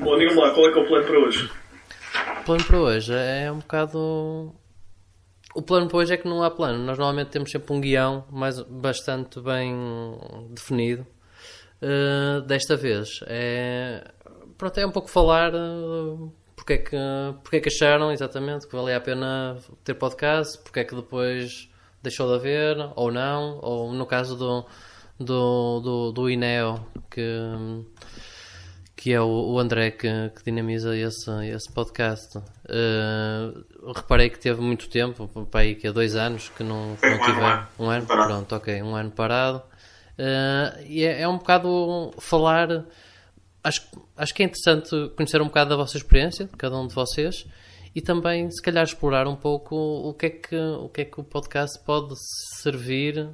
Bom, diga-me lá, qual é que é o plano para hoje? O plano para hoje é um bocado. O plano para hoje é que não há plano. Nós normalmente temos sempre um guião mais, bastante bem definido. Uh, desta vez é. Pronto, é um pouco falar uh, porque, é que, porque é que acharam exatamente que valia a pena ter podcast, porque é que depois deixou de haver, ou não, ou no caso do, do, do, do INEO, que que é o, o André que, que, dinamiza esse, esse podcast. Uh, reparei que teve muito tempo, para aí que há dois anos que não, que não um tive ano, um ano, pronto, ok, um ano parado. Uh, e é, é, um bocado falar. Acho, acho que é interessante conhecer um bocado da vossa experiência, de cada um de vocês, e também se calhar explorar um pouco o que é que o, que é que o podcast pode servir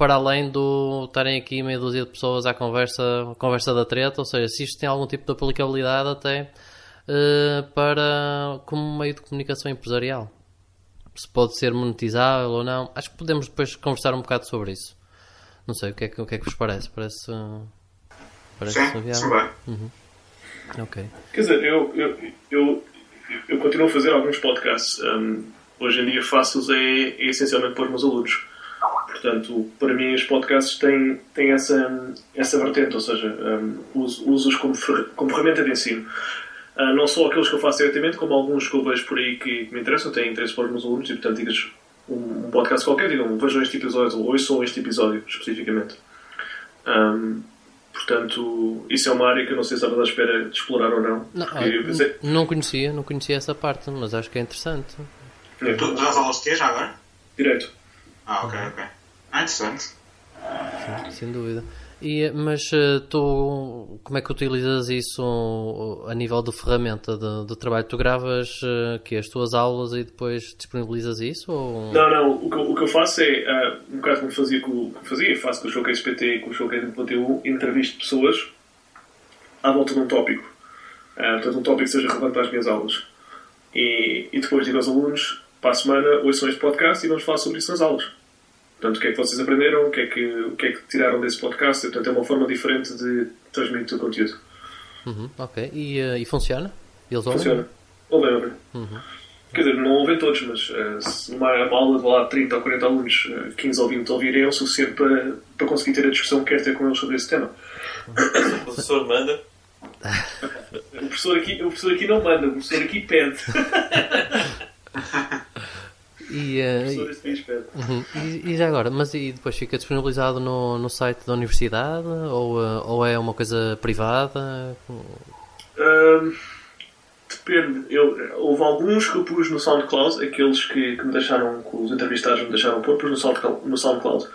para além do estarem aqui meia dúzia de pessoas à conversa, conversa da treta, ou seja, se isto tem algum tipo de aplicabilidade até uh, para como meio de comunicação empresarial. Se pode ser monetizável ou não. Acho que podemos depois conversar um bocado sobre isso. Não sei, o que é que, o que, é que vos parece? Parece. Parece sim, viável? Uhum. Ok. Quer dizer, eu, eu, eu, eu continuo a fazer alguns podcasts. Um, hoje em dia faço-os é, é essencialmente para os meus alunos Portanto, para mim, os podcasts têm, têm essa, essa vertente, ou seja, um, uso-os como, como ferramenta de ensino. Uh, não só aqueles que eu faço diretamente, como alguns que eu vejo por aí que, que me interessam, têm interesse para os meus alunos, e portanto, digas um, um podcast qualquer, digam, vejam este episódio, ou ouçam este episódio especificamente. Um, portanto, isso é uma área que eu não sei se estava à espera de explorar ou não. Não, pensei... não conhecia, não conhecia essa parte, mas acho que é interessante. É. Tu aulas de quê já agora? Direito. Ah, ok, ok. Ah, interessante. Sim, sem dúvida. E, mas uh, tu, como é que utilizas isso a nível de ferramenta de, de trabalho? Tu gravas uh, que as tuas aulas e depois disponibilizas isso? Ou... Não, não. O que, o que eu faço é, uh, um bocado como fazia, com, como fazia, faço com o Showcase PT e com o Showcase.tu, entrevisto pessoas à volta de um tópico. Uh, portanto, um tópico que seja relevante para as minhas aulas. E, e depois digo aos alunos, para a semana, ouçam este podcast e vamos falar sobre isso nas aulas. Portanto, o que é que vocês aprenderam, o que é que, o que, é que tiraram desse podcast. Portanto, é uma forma diferente de transmitir o conteúdo. Uhum, ok. E, uh, e funciona? Eles ouvem? Funciona. Ouvem, ouvem. Uhum. Quer dizer, não ouvem todos, mas uh, se numa aula de lá 30 ou 40 alunos, uh, 15 ou 20 ouvirem, é o suficiente para, para conseguir ter a discussão que quer ter com eles sobre esse tema. O professor manda. o, professor aqui, o professor aqui não manda, o professor aqui pede. E, uh, uhum. e, e, já agora, mas e depois fica disponibilizado no, no site da universidade ou, uh, ou é uma coisa privada? Um, depende. Eu, houve alguns que eu pus no SoundCloud, aqueles que, que me deixaram, que os entrevistados me deixaram pôr, pus no SoundCloud. No SoundCloud.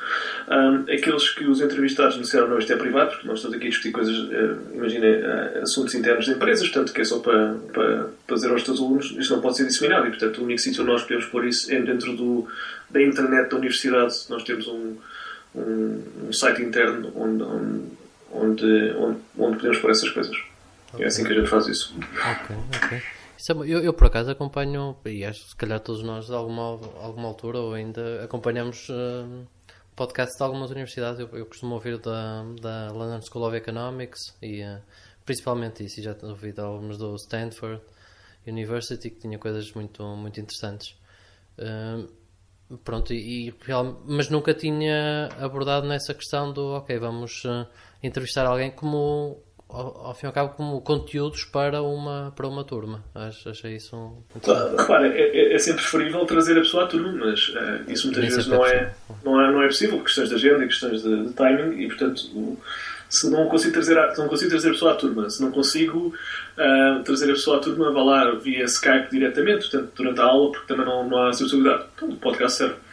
Um, aqueles que os entrevistados me disseram não, isto é privado, porque nós estamos aqui a discutir coisas, uh, imagina, uh, assuntos internos de empresas, portanto, que é só para, para, para dizer aos teus alunos, isto não pode ser disseminado, e portanto, o único sítio onde nós podemos pôr isso é dentro do, da internet da universidade. Nós temos um, um, um site interno onde, onde, onde, onde, podemos pôr essas coisas. É assim que a gente faz isso. Ok, ok. É eu, eu, por acaso acompanho, e acho que se calhar todos nós de alguma, alguma altura ou ainda acompanhamos uh, podcasts de algumas universidades. Eu, eu costumo ouvir da, da London School of Economics e uh, principalmente isso. E já ouvi de alguns do Stanford University que tinha coisas muito, muito interessantes. Uh, pronto, e, e mas nunca tinha abordado nessa questão do ok, vamos entrevistar alguém como ao, ao, fim e ao cabo como conteúdos para uma, para uma turma. Acho, achei isso um... Repara, é, é, é, sempre preferível trazer a pessoa à turma, mas uh, isso muitas vezes não é, não, é, não é possível, por questões de agenda e questões de, de timing, e portanto, se não consigo trazer a, não consigo trazer a pessoa à turma, se não consigo uh, trazer a pessoa à turma, vá lá via Skype diretamente, portanto, durante a aula, porque também não, não há acessibilidade. Então, o podcast serve.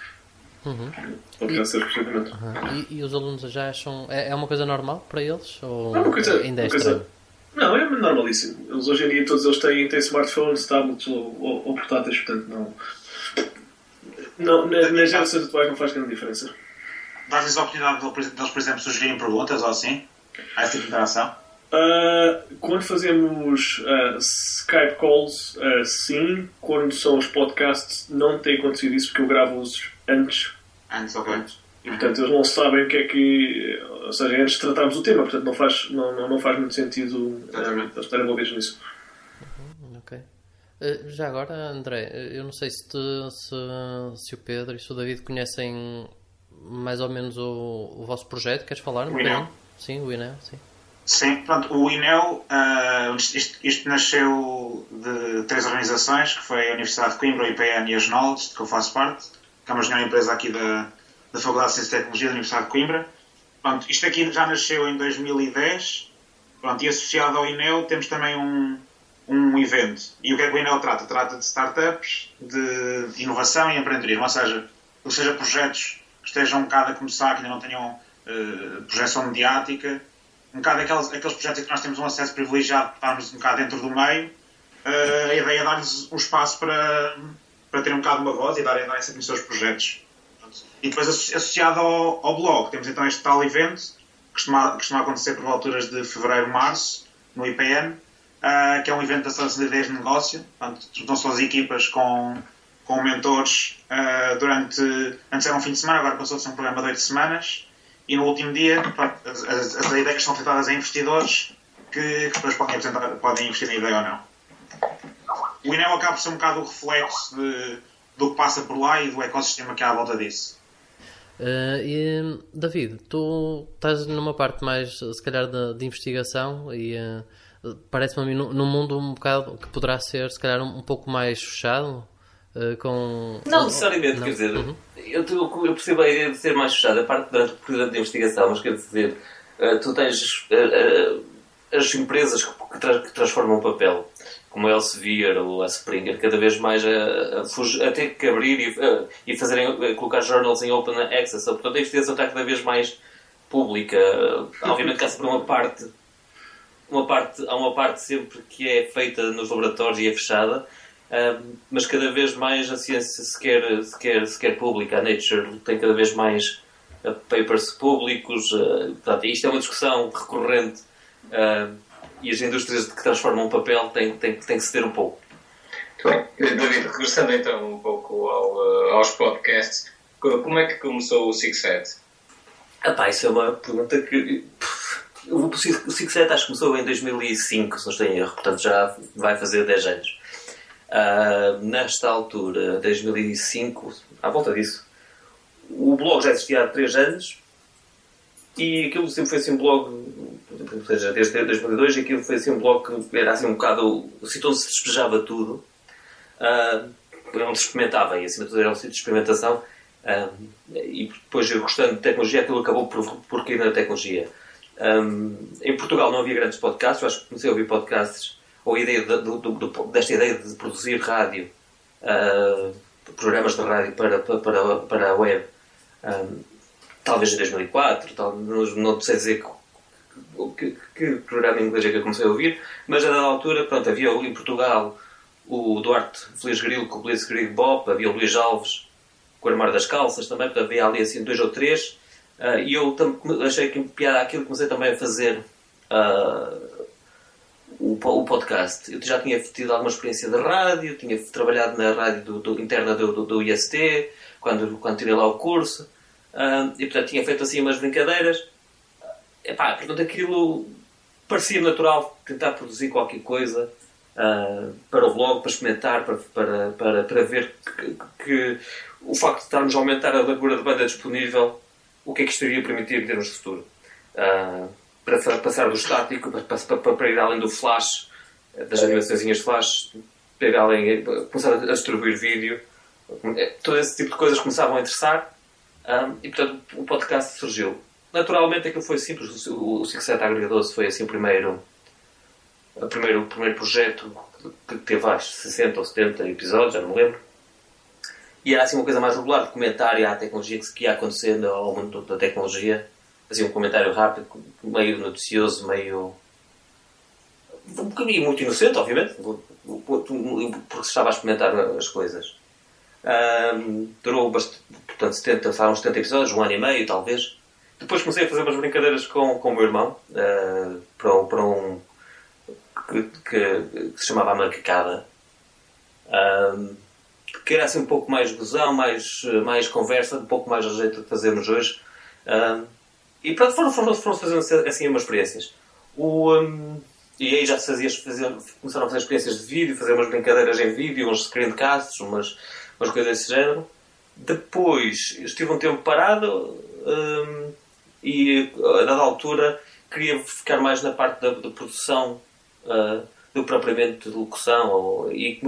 Uhum. Serve perfeitamente. Uhum. E, e, os alunos já acham. É, é uma coisa normal para eles? Ou não, coisa, ainda é estranho? Não, é normalíssimo. Eles, hoje em dia todos eles têm, têm smartphones, tablets ou, ou, ou portáteis, portanto não. não nas gerações atuais não faz grande diferença. Dás-lhes a oportunidade deles, por exemplo, sugerirem perguntas ou assim? Há essa tipo de interação? Uh, quando fazemos uh, Skype calls, uh, sim. Quando são os podcasts, não tem acontecido isso porque eu gravo-os antes. Antes, ok. E portanto eles não sabem o que é que. Ou seja, antes de tratarmos o tema, portanto não faz, não, não, não faz muito sentido eh, Exatamente. eles estarem envolvidos nisso. Ok. Eh, Já agora, André, eh, eu não sei se, te- se, se o Pedro e se o David conhecem mais ou menos o, o vosso projeto. Queres falar? O INEL. Sim, o INEL, sim. Sim, pronto, o INEL, ah, isto, isto nasceu de três organizações, que foi a Universidade de Coimbra, o IPN e a Knowledge, de que eu faço parte, que é uma empresa aqui da, da Faculdade de Ciência e Tecnologia da Universidade de Coimbra. Pronto, isto aqui já nasceu em 2010, pronto, e associado ao INEL temos também um, um evento. E o que é que o INEL trata? Trata de startups, de, inovação e empreendedorismo, ou seja, ou seja, projetos que estejam um bocado a começar, que ainda não tenham eh, projeção mediática, um bocado aqueles, aqueles projetos que nós temos um acesso privilegiado, estamos um bocado dentro do meio, eh, a ideia é dar-lhes um espaço para, para ter um bocado uma voz e darem darem a conhecer os projetos. E depois, asso- associado ao, ao blog, temos então este tal evento, que costuma, costuma acontecer por alturas de fevereiro, março, no IPN, ah, que é um evento da Associação de Ideias de Negócio. Portanto, juntam-se as equipas com, com mentores ah, durante. Antes era um fim de semana, agora passou a ser um programa de oito semanas. E no último dia, pronto, as, as- as ideias são apresentadas a investidores que, que depois podem, podem investir na ideia ou não. O INEL acaba por ser um bocado o reflexo de- do que passa por lá e do ecossistema que há à volta disso. Eh, e, David, tu estás numa parte mais, se calhar, de, de investigação e eh, parece-me a mim num, mundo um bocado que poderá ser, se calhar, um, um pouco mais fechado. eh, com Não necessariamente, quer dizer, Uhum. eu, eu, eu percebo a ideia de ser mais fechada, a parte durante o período de investigação, mas quer dizer, tu tens as empresas que, que tra- que transformam o papel, como a Elsevier ou a Springer, cada vez mais a, a, fug- a ter que abrir e, eh, e fazerem, colocar journals em open access. Portanto, a investigação está cada vez mais pública. Obviamente que há sempre uma parte uma parte, há uma parte sempre que é feita nos laboratórios e é fechada, mas cada vez mais a ciência se quer, se quer, se quer pública. A Nature tem cada vez mais ah, papers públicos. ah, portanto, isto é uma discussão recorrente ah, e as indústrias que transformam o papel têm, têm, têm que ceder um pouco. Muito bem. David, regressando então um pouco ao, eh, aos podcasts, co- como é que começou o Six Set? Ah pá, isso é uma pergunta que... O Six Set acho que começou em 2005, se não estou em erro, portanto já vai fazer 10 anos. Ah, nesta altura, 2005, à volta disso, o blog já existia há 3 anos e aquilo sempre foi assim um blog, ou seja, desde 2002, aquilo foi assim um blog que era assim um bocado, o sítio onde se despejava tudo, ah, onde se experimentava e acima de tudo era um sítio de experimentação. Ah, e depois eu gostando de tecnologia, aquilo acabou por, por cair na tecnologia. Um, em Portugal não havia grandes podcasts, eu acho que comecei a ouvir podcasts, ou a ideia de- do- desta ideia de produzir rádio, uh, programas de rádio para, para, para, para a web, um, talvez em 2004, tal, não, sei dizer que, que, programa inglês é que eu comecei a ouvir, mas a dada altura, pronto, havia em Portugal o Duarte Feliz Grilo com o Blitzkrieg Bop, havia o Luís Alves com o Armário das Calças também, portanto havia ali assim dois ou três, ah, e eu achei que piada aquilo, comecei também a fazer ah, o, o podcast. Eu já tinha tido alguma experiência de rádio, tinha trabalhado na rádio do, do- interna do, do, do IST, quando, quando tirei lá o curso, e portanto tinha feito assim umas brincadeiras. Epá, portanto aquilo parecia natural tentar produzir qualquer coisa ah, para o blog, para experimentar, para, para, para, para ver que, que o facto de estarmos a aumentar a largura de banda disponível, o que é que isto iria permitir em termos de futuro. Ah, para fa- passar do estático, para, para, para- para ir além do flash, das animações flash, para ir além, para começar a distribuir vídeo. Eh, Todo esse tipo de coisas começavam a interessar ah, e, portanto, o podcast surgiu. Naturalmente, aquilo foi simples. O, o Six Set Agregador foi assim o primeiro, o primeiro, o primeiro projeto que teve acho 60 ou 70 episódios, já não me lembro. E era assim uma coisa mais regular, de comentário à tecnologia que, ia acontecendo ao mundo da tecnologia. Assim, um comentário rápido, meio noticioso, meio. um bocadinho muito inocente, obviamente, porque estava a experimentar as coisas. Ahm, durou bastante, portanto, 70, foram uns 70 episódios, um ano e meio, talvez. Depois comecei a fazer umas brincadeiras com, com o meu irmão, ah, para, um- para um. Que, que- que se chamava A Macacada. Que era assim um pouco mais gozão, mais, mais conversa, um pouco mais a jeito de fazermos hoje. Um, e pronto, foram, foram, foram fazendo assim umas experiências. O, um, e aí já se fazia, fazia, começaram a fazer experiências de vídeo, fazer umas brincadeiras em vídeo, uns screencasts, umas, umas coisas desse género. Depois estive um tempo parado um, e a dada altura queria ficar mais na parte da, da produção uh, do propriamente de locução. Ou, e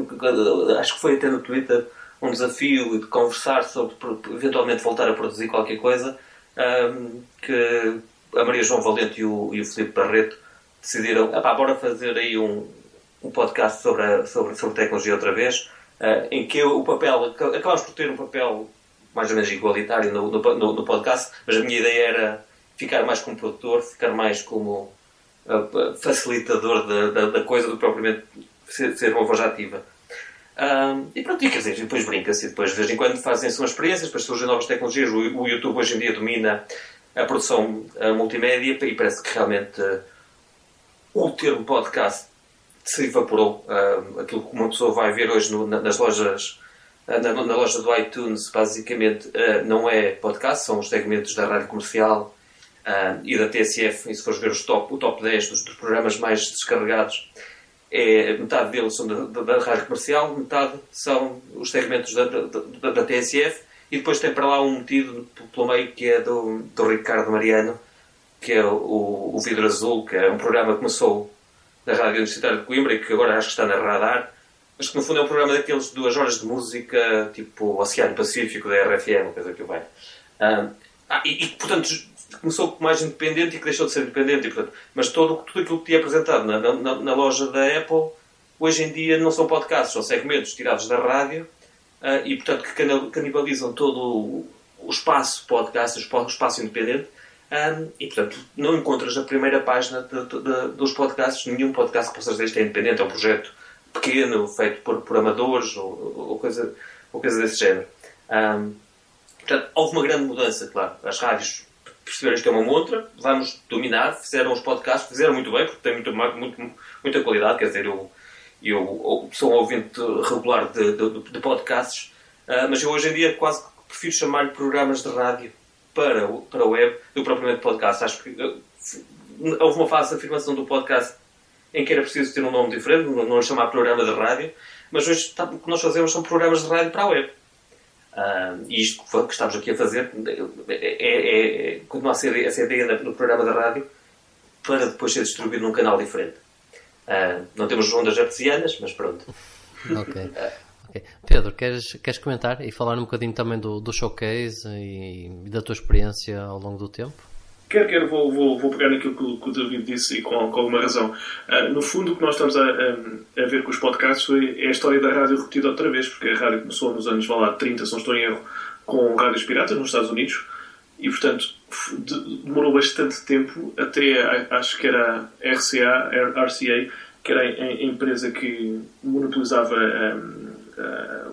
acho que foi até no Twitter um desafio de conversar sobre eventualmente voltar a produzir qualquer coisa um, que a Maria João Valente e o, e o Barreto decidiram, bora fazer aí um, um podcast sobre, a, sobre, sobre tecnologia outra vez, uh, em que o papel, acabámos por ter um papel mais ou menos igualitário no, no, no, podcast, mas a minha ideia era ficar mais como produtor, ficar mais como uh, facilitador da, da, da, coisa do que propriamente ser, ser uma voz ativa. E pronto, e quer dizer, depois brinca-se, depois de vez em quando fazem-se umas experiências, depois surgem novas tecnologias. O, o, YouTube hoje em dia domina a produção multimédia e parece que realmente uh, o termo podcast se evaporou. Uh, aquilo que uma pessoa vai ver hoje no, nas lojas, uh, na, na, loja do iTunes, basicamente não é podcast, são os segmentos da rádio comercial e da TSF. E se fores ver os top, o top 10 dos, dos programas mais descarregados é, metade deles são da, da, da, rádio comercial, metade são os segmentos da, da, da, TSF e depois tem para lá um metido pelo meio que é do, do Ricardo Mariano, que é o, o Vidro Azul, que é um programa que começou na Rádio Universitária de Coimbra e que agora acho que está na Radar, mas que no fundo é um programa daqueles duas horas de música, tipo Oceano Pacífico da RFM, coisa que vai. Ah, e, e, portanto, começou mais independente e que deixou de ser independente. E, portanto, mas todo, tudo aquilo que tinha apresentado na, na, na, loja da Apple, hoje em dia não são podcasts, são segmentos tirados da rádio uh, e, portanto, que canibalizam todo o espaço podcast, o espaço independente. Um, e, portanto, não encontras na primeira página de, de, de, dos podcasts nenhum podcast que possa dizer que é independente, é um projeto pequeno, feito por, por amadores ou, ou, coisa, ou coisa desse género. Um, portanto, houve uma grande mudança, claro. As rádios perceberam que é uma montra, vamos dominar, fizeram os podcasts, fizeram muito bem, porque tem muito, muito, muita qualidade, quer dizer, eu, eu sou um ouvinte regular de podcasts, uh, mas eu hoje em dia quase prefiro chamar-lhe programas de rádio para, para a web do que propriamente podcast. Acho que uh, houve uma fase de afirmação do podcast em que era preciso ter um nome diferente, não, chamar programa de rádio, mas hoje tá, o que nós fazemos são programas de rádio para a web. Uh, e isto que estamos aqui a fazer é, é, é, continua a ser essa ideia do programa da rádio para depois ser distribuído num canal diferente. Uh, não temos ondas artesianas, mas pronto. ok. Pedro, queres, queres comentar e falar um bocadinho também do, do showcase e, e da tua experiência ao longo do tempo? Quer, quer, vou, vou, vou pegar naquilo que, que o David disse e com, com alguma razão. Uh, no fundo, o que nós estamos a, a, a, ver com os podcasts foi, é a história da rádio repetida outra vez, porque a rádio começou nos anos, vá lá, 30, se não estou em erro, com rádios piratas nos Estados Unidos e, portanto, demorou bastante tempo até, acho que era a RCA, RCA que era a, empresa que monopolizava um,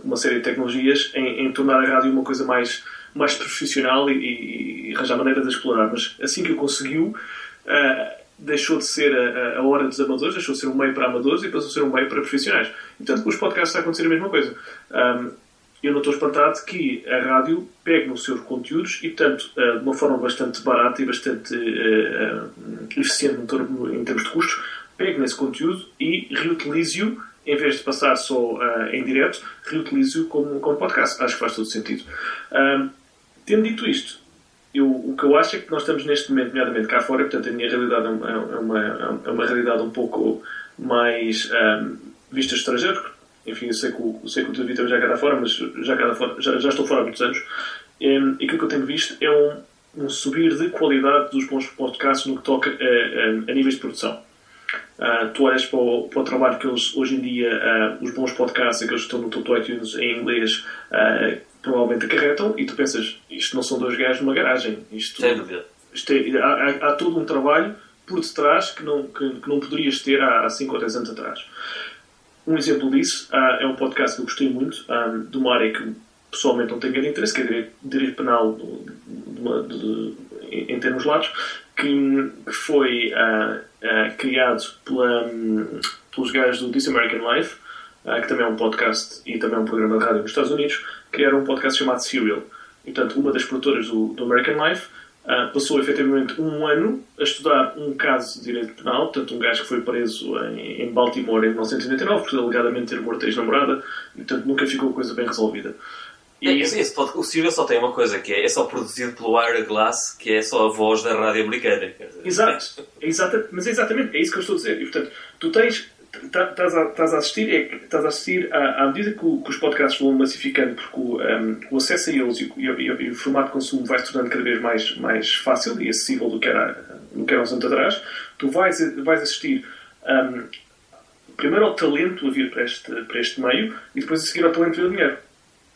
uma série de tecnologias, em, em tornar a rádio uma coisa mais mais profissional e, e, arranjar maneira de explorar. Mas assim que o conseguiu, uh, deixou de ser a, a, hora dos amadores, deixou de ser um meio para amadores e passou a ser um meio para profissionais. E portanto, com os podcasts está a acontecer a mesma coisa. Um, eu não estou espantado que a rádio pegue nos seus conteúdos e, portanto, uh, de uma forma bastante barata e bastante eficiente em termos de custos, pegue nesse conteúdo e reutilize-o em vez de passar só uh, em direto, reutilize-o como, como podcast. Acho que faz todo sentido. Um, Tendo dito isto, eu, o que eu acho é que nós estamos neste momento, nomeadamente cá fora, portanto a minha realidade é uma, é uma, é uma realidade um pouco mais um, vista estrangeira, enfim, eu sei que o, sei que o David já cá fora, mas já, cá fora, já, já, estou fora há muitos anos, e aquilo que eu tenho visto é um, um subir de qualidade dos bons podcasts no que toca a, a, a níveis de produção. Uh, tu olhas para o, para o, trabalho que eles, hoje em dia, uh, os bons podcasts, aqueles que estão no Toto iTunes em inglês, uh, provavelmente acarretam, e tu pensas, isto não são dois gajos numa garagem. Isto, Sem dúvida. Isto é, há, há, todo um trabalho por detrás que não, que, que não poderias ter há 5 ou 10 anos atrás. Um exemplo disso é um podcast que eu gostei muito, um, de uma área que pessoalmente não tenho grande interesse, que é direito, direito penal de, de, de, em termos lados, que, que foi uh, criado pela, um, pelos gajos do This American Life, uh, que também é um podcast e também é um programa de rádio nos Estados Unidos, criaram um podcast chamado Serial. Portanto, uma das produtoras do, do American Life uh, passou efetivamente um ano a estudar um caso de direito penal, portanto, um gajo que foi preso em, em Baltimore em 1999 por alegadamente ter morto a ex-namorada, portanto, nunca ficou a coisa bem resolvida. E... Esse, esse o Serial só tem uma coisa, que é, é só produzido pelo Glass, que é só a voz da rádio americana. Exato, exata, mas é exatamente, é isso que eu estou a dizer. E, portanto, tu tens estás a, estás a assistir, é, estás a assistir à, à medida que, o, que, os podcasts vão massificando, porque o, um, o acesso a eles e, e, e, o formato de consumo vai se tornando cada vez mais, mais fácil e acessível do que era, do que era uns anos atrás, tu vais, vais assistir um, primeiro ao talento a vir para este, para este meio e depois a seguir ao talento a vir o dinheiro.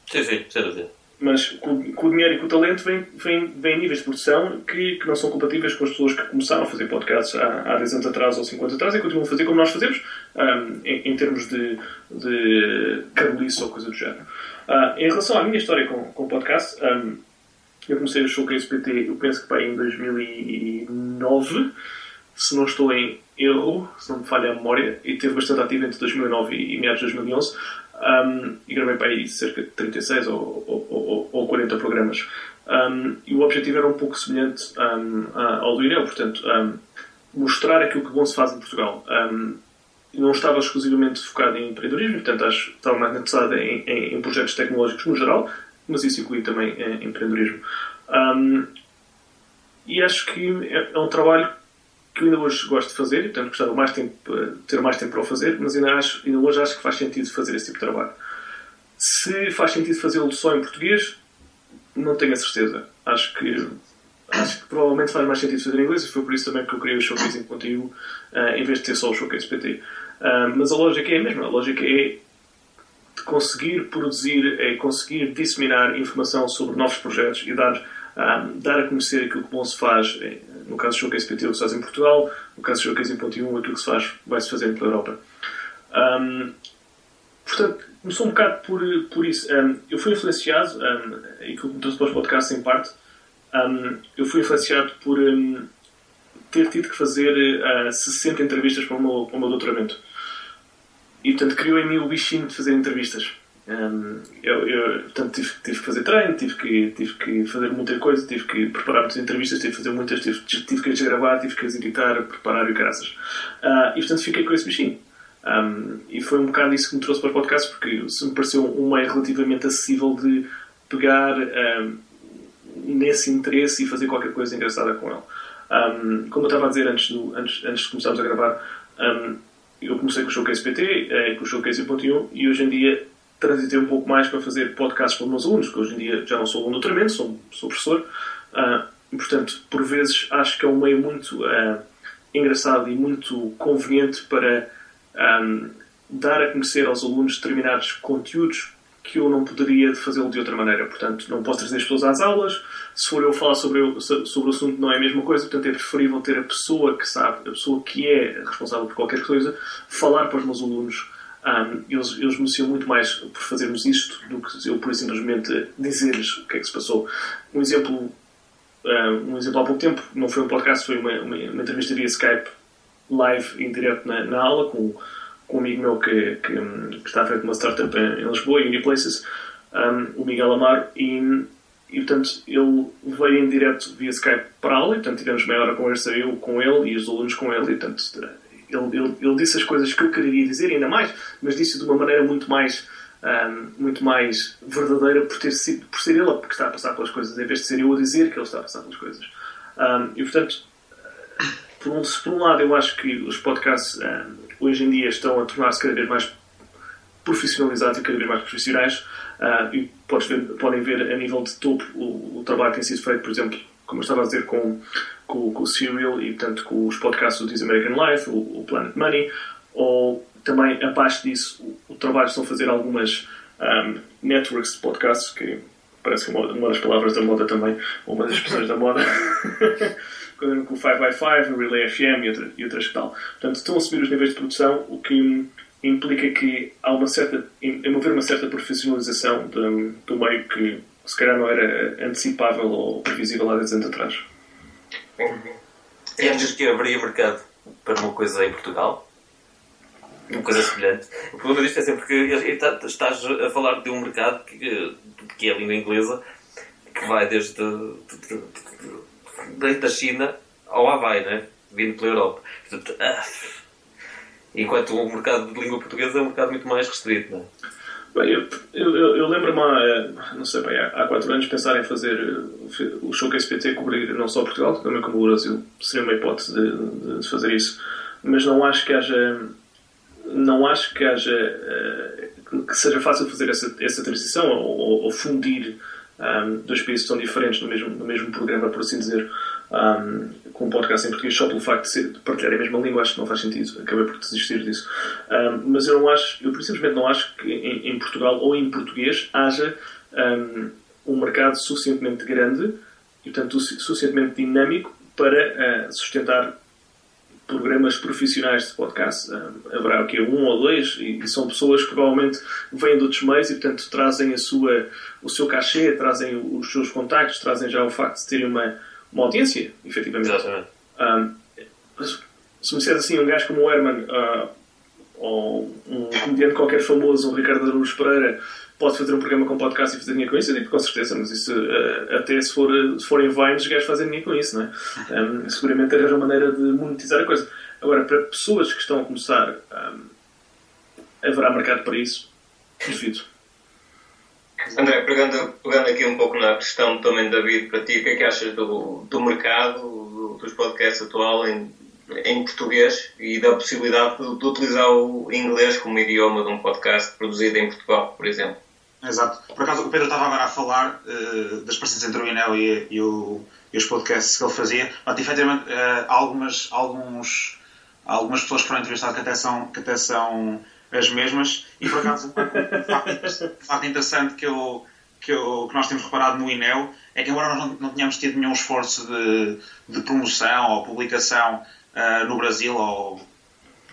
Sim, sim, sem dúvida. Mas com, com, o dinheiro e com o talento vem, vem, vem níveis de produção que, que não são compatíveis com as pessoas que começaram a fazer podcasts há, há 10 anos atrás ou 50 anos atrás e continuam a fazer como nós fazemos, um, em, em, termos de, de cabeliço ou coisa do género. Uh, em relação à minha história com, com o podcast, um, eu comecei o Showcase PT, eu penso que para em 2009, se não estou em erro, se não me falha a memória, e teve bastante ativo entre 2009 e meados de 2011. Um, e gravei para aí cerca de 36 ou, ou, ou, ou 40 programas. Um, e o objetivo era um pouco semelhante um, ao do Ireu, portanto, mostrar aquilo que bom se faz em Portugal. não estava exclusivamente focado em empreendedorismo, portanto, acho, estava mais interessado em, em, em, projetos tecnológicos no geral, mas isso inclui também em, em empreendedorismo. e acho que é, é um trabalho que ainda hoje gosto de fazer, e portanto gostava mais tempo, eh, ter mais tempo para o fazer, mas ainda, acho, ainda hoje acho que faz sentido fazer esse tipo de trabalho. Se faz sentido fazê-lo só em português, não tenho a certeza. Acho que, acho que provavelmente faz mais sentido fazer em inglês e foi por isso também que eu criei o Showcase em conteúdo uh, em vez de ter só o Showcase PT. Uh, eh, mas a lógica é a mesma. A lógica é de conseguir produzir, é conseguir disseminar informação sobre novos projetos e dar, um, dar a conhecer aquilo que bom se faz no caso do Showcase PT, o que se faz em Portugal, no caso do Showcase em Ponto 1, aquilo que se faz vai-se fazer pela Europa. Um, portanto, começou um bocado por, por isso. Um, eu fui influenciado, um, e que me trouxe para os podcasts em parte, um, eu fui influenciado por um, ter tido que fazer uh, 60 entrevistas para o, meu, para o meu doutoramento. E, portanto, criou em mim o bichinho de fazer entrevistas. Um, eu, eu, portanto, tive, tive, que fazer treino, tive que, tive que fazer muita coisa, tive que preparar muitas entrevistas, tive que fazer muitas, tive, tive que as gravar, tive que as editar, preparar e graças. Uh, e portanto fiquei com esse bichinho. Um, e foi um bocado isso que me trouxe para os podcasts, porque se me pareceu um meio relativamente acessível de pegar um, nesse interesse e fazer qualquer coisa engraçada com ele. Um, como eu estava a dizer antes, do, antes, antes de começarmos a gravar, eu comecei com o Showcase PT, eh, com o Showcase 1.1 e hoje em dia transitei um pouco mais para fazer podcasts para os meus alunos, que hoje em dia já não sou aluno de doutoramento, sou, sou professor. Uh, portanto, por vezes acho que é um meio muito uh, engraçado e muito conveniente para um, dar a conhecer aos alunos determinados conteúdos que eu não poderia fazê-lo de outra maneira. Portanto, não posso trazer as pessoas às aulas. Se for eu falar sobre, o, sobre o assunto, não é a mesma coisa. Portanto, é preferível ter a pessoa que sabe, a pessoa que é responsável por qualquer coisa, falar para os meus alunos um, eles, eles mereciam muito mais por fazermos isto do que eu, por simplesmente, dizer-lhes o que é que se passou. Um exemplo, um, um exemplo há pouco tempo, não foi um podcast, foi uma, uma, uma entrevista via Skype, live, em direto na, na aula, com, com um amigo meu que, que, que está a frente de uma startup em, em Lisboa, Uniplaces, um, o Miguel Amaro, e, e portanto ele veio em direto via Skype para a aula, e portanto tivemos meia hora conversa eu com ele e os alunos com ele, e portanto ele, ele, ele, disse as coisas que eu queria dizer, ainda mais, mas disse de uma maneira muito mais, um, muito mais verdadeira por, ter sido, por ser ele que está a passar pelas coisas, em vez de ser eu a dizer que ele está a passar pelas coisas. Um, e portanto, por um, por um lado, eu acho que os podcasts um, hoje em dia estão a tornar-se cada vez mais profissionalizados e cada vez mais profissionais. Uh, e ver, podem ver a nível de topo o, o trabalho que tem sido feito, por exemplo, como eu estava a dizer, com, com, com o Serial e, portanto, com os podcasts do This American Life, o, o Planet Money, ou também, abaixo disso, o, o trabalho estão a fazer algumas um, networks de podcasts, que parece que uma, uma das palavras da moda também, ou uma das expressões da moda, com o 5x5, o Relay FM e, outra, e outras que tal. Portanto, estão a subir os níveis de produção, o que implica que há uma certa, em haver uma certa profissionalização do, meio que se calhar não era antecipável ou previsível há 10 anos atrás. E achas que haveria mercado para uma coisa em Portugal? uma coisa semelhante. O problema disto é sempre que tá, estás a falar de um mercado que, que é a língua inglesa, que vai desde da China ao Havaí, né? vindo pela Europa. Portanto, ah, enquanto o mercado de língua portuguesa é um mercado muito mais restrito. Não é? Bem, eu, eu, eu lembro-me há, não sei bem, há quatro anos pensar em fazer o Showcase PT cobrir não só Portugal, também como o Brasil. Seria uma hipótese de, de fazer isso. Mas não acho que haja não acho que haja eh, que seja fácil fazer essa, essa transição ou, ou fundir um, dois países tão diferentes no mesmo, no mesmo programa, por assim dizer, um, com um podcast em português só pelo facto de, ser, de partilhar a mesma língua, acho que não faz sentido. Acabei por desistir disso. Um, mas eu não acho, eu simplesmente não acho que em, em Portugal ou em português haja um, mercado suficientemente grande e, portanto, suficientemente dinâmico para uh, sustentar programas profissionais de podcast. haverá o quê? Um ou dois, e, e, são pessoas que provavelmente vêm de outros meios e, portanto, trazem a sua, o seu cachê, trazem os seus contactos, trazem já o facto de terem uma, uma audiência, efetivamente. Exatamente. Um, se me disseres assim, um gajo como o Herman, uh, ou um comediante qualquer famoso, um Ricardo Araújo Pereira, pode fazer um programa com podcast e fazer dinheiro com isso, eu digo com certeza, mas isso uh, até se, for, se forem Vines, os gajos fazem dinheiro com isso, não é? Um, seguramente arranjam maneira de monetizar a coisa. Agora, para pessoas que estão a começar, um, haverá mercado para isso? Duvido. André, pegando, pegando aqui um pouco na questão também, David, para ti, o que é que achas do, do mercado, do, dos podcasts atual em, em português e da possibilidade de, de, utilizar o inglês como idioma de um podcast produzido em Portugal, por exemplo? Exato. Por acaso, o Pedro estava agora a falar uh, das parecenças entre o Inel e, e, o, e, os podcasts que ele fazia. Mas, efetivamente, uh, algumas, alguns, algumas pessoas foram entrevistadas que até são, que até são as mesmas. E, por acaso, um facto interessante que, eu, que, eu, que nós temos reparado no INEL é que, embora nós não, não tenhamos tido nenhum esforço de, de promoção ou publicação uh, no Brasil ou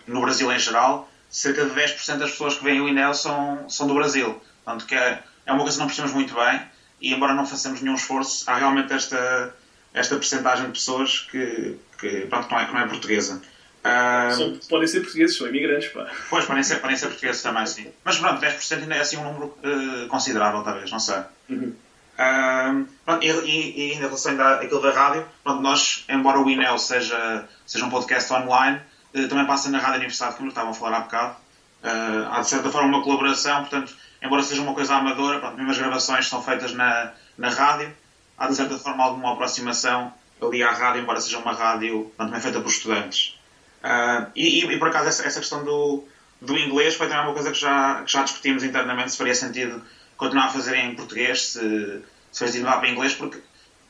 no Brasil em geral, cerca de 10% das pessoas que veem o INEL são, são do Brasil. Portanto, que é, é uma coisa que não percebemos muito bem e, embora não façamos nenhum esforço, há realmente esta, esta percentagem de pessoas que, que, pronto, não, é, que não é portuguesa. Uh, podem ser portugueses, são imigrantes, pá. Pois, podem ser, podem ser portugueses também, sim. Mas pronto, 10% ainda é assim um número uh, considerável, talvez, não sei. Uhum. Uh, pronto, e, e, e, em relação ainda àquilo da rádio, pronto, nós, embora o INEL seja, seja um podcast online, uh, também passa na Rádio Universidade, como estavam a falar há bocado. Uh, há de certa forma uma colaboração, portanto, embora seja uma coisa amadora, pronto, mesmo as gravações são feitas na, na rádio, há de certa forma alguma aproximação ali à rádio, embora seja uma rádio também feita por estudantes. Uh, e, e, por acaso essa, essa, questão do, do inglês foi também uma coisa que já, que já discutimos internamente se faria sentido continuar a fazer em português, se, se faz sentido para inglês, porque